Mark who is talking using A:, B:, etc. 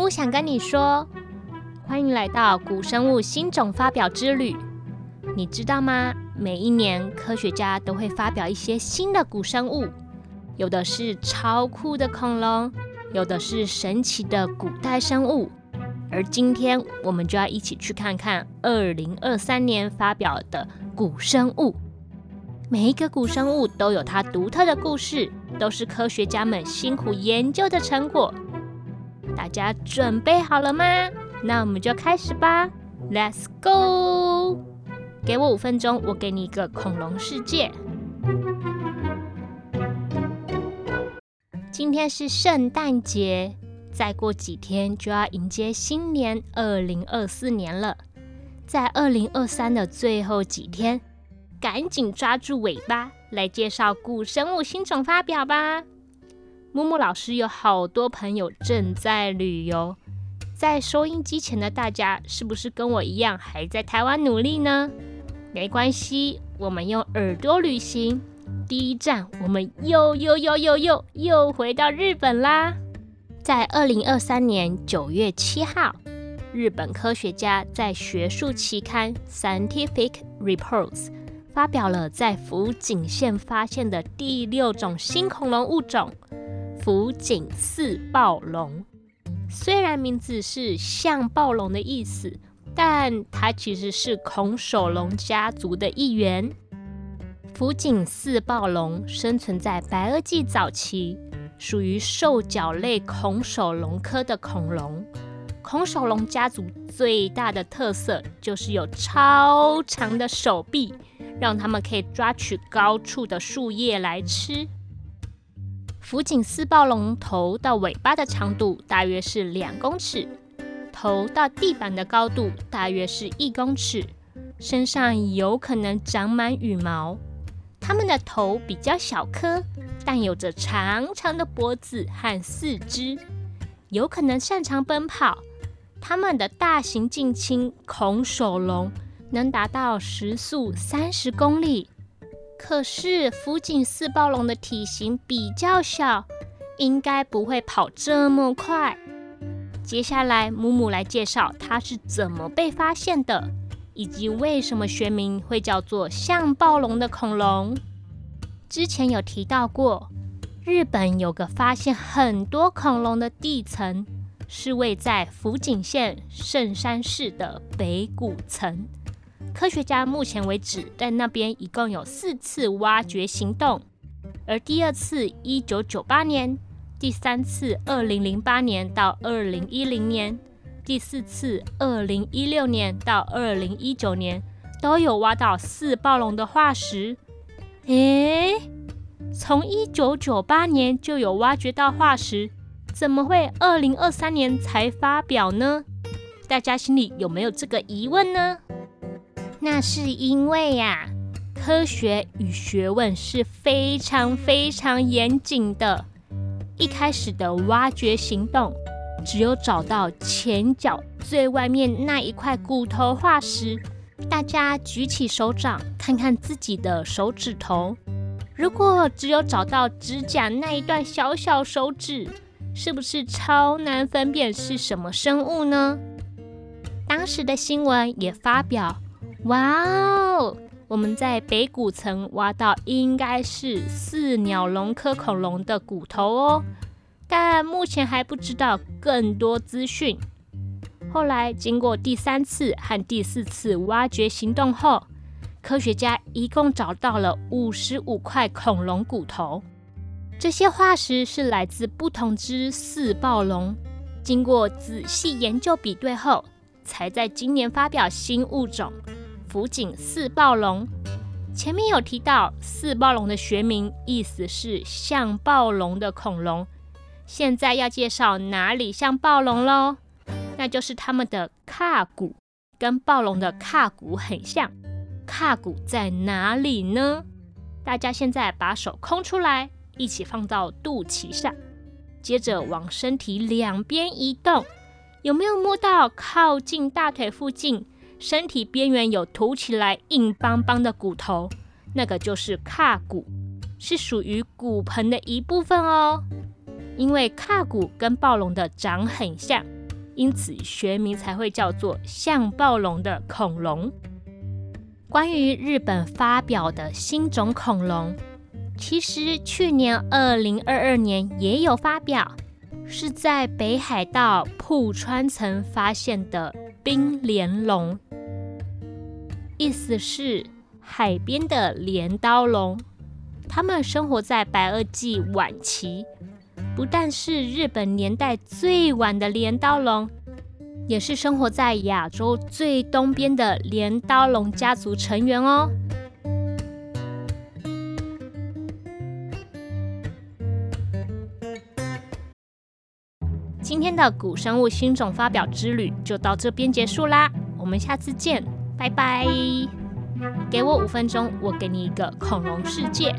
A: 木想跟你说，欢迎来到古生物新种发表之旅。你知道吗？每一年科学家都会发表一些新的古生物，有的是超酷的恐龙，有的是神奇的古代生物。而今天我们就要一起去看看二零二三年发表的古生物。每一个古生物都有它独特的故事，都是科学家们辛苦研究的成果。大家准备好了吗？那我们就开始吧，Let's go！给我五分钟，我给你一个恐龙世界。今天是圣诞节，再过几天就要迎接新年二零二四年了。在二零二三的最后几天，赶紧抓住尾巴来介绍古生物新种发表吧。木木老师有好多朋友正在旅游，在收音机前的大家是不是跟我一样还在台湾努力呢？没关系，我们用耳朵旅行。第一站，我们又又又又又又回到日本啦！在二零二三年九月七号，日本科学家在学术期刊《Scientific Reports》发表了在福井县发现的第六种新恐龙物种。福井四暴龙，虽然名字是像暴龙的意思，但它其实是恐手龙家族的一员。福井四暴龙生存在白垩纪早期，属于兽脚类恐手龙科的恐龙。恐手龙家族最大的特色就是有超长的手臂，让它们可以抓取高处的树叶来吃。福井四暴龙头到尾巴的长度大约是两公尺，头到地板的高度大约是一公尺，身上有可能长满羽毛。它们的头比较小颗，但有着长长的脖子和四肢，有可能擅长奔跑。它们的大型近亲恐手龙能达到时速三十公里。可是福井四暴龙的体型比较小，应该不会跑这么快。接下来，母母来介绍它是怎么被发现的，以及为什么学名会叫做像暴龙的恐龙。之前有提到过，日本有个发现很多恐龙的地层，是位在福井县圣山市的北谷层。科学家目前为止在那边一共有四次挖掘行动，而第二次一九九八年，第三次二零零八年到二零一零年，第四次二零一六年到二零一九年都有挖到四暴龙的化石。诶，从一九九八年就有挖掘到化石，怎么会二零二三年才发表呢？大家心里有没有这个疑问呢？那是因为呀，科学与学问是非常非常严谨的。一开始的挖掘行动，只有找到前脚最外面那一块骨头化石。大家举起手掌，看看自己的手指头。如果只有找到指甲那一段小小手指，是不是超难分辨是什么生物呢？当时的新闻也发表。哇哦！我们在北谷层挖到应该是四鸟龙科恐龙的骨头哦，但目前还不知道更多资讯。后来经过第三次和第四次挖掘行动后，科学家一共找到了五十五块恐龙骨头。这些化石是来自不同只四暴龙，经过仔细研究比对后，才在今年发表新物种。福井四暴龙，前面有提到四暴龙的学名，意思是像暴龙的恐龙。现在要介绍哪里像暴龙喽？那就是它们的胯骨跟暴龙的胯骨很像。胯骨在哪里呢？大家现在把手空出来，一起放到肚脐上，接着往身体两边移动，有没有摸到靠近大腿附近？身体边缘有凸起来硬邦邦的骨头，那个就是胯骨，是属于骨盆的一部分哦。因为胯骨跟暴龙的长很像，因此学名才会叫做像暴龙的恐龙。关于日本发表的新种恐龙，其实去年二零二二年也有发表，是在北海道铺川层发现的冰莲龙，意思是海边的镰刀龙。它们生活在白垩纪晚期，不但是日本年代最晚的镰刀龙。也是生活在亚洲最东边的镰刀龙家族成员哦。今天的古生物新种发表之旅就到这边结束啦，我们下次见，拜拜！给我五分钟，我给你一个恐龙世界。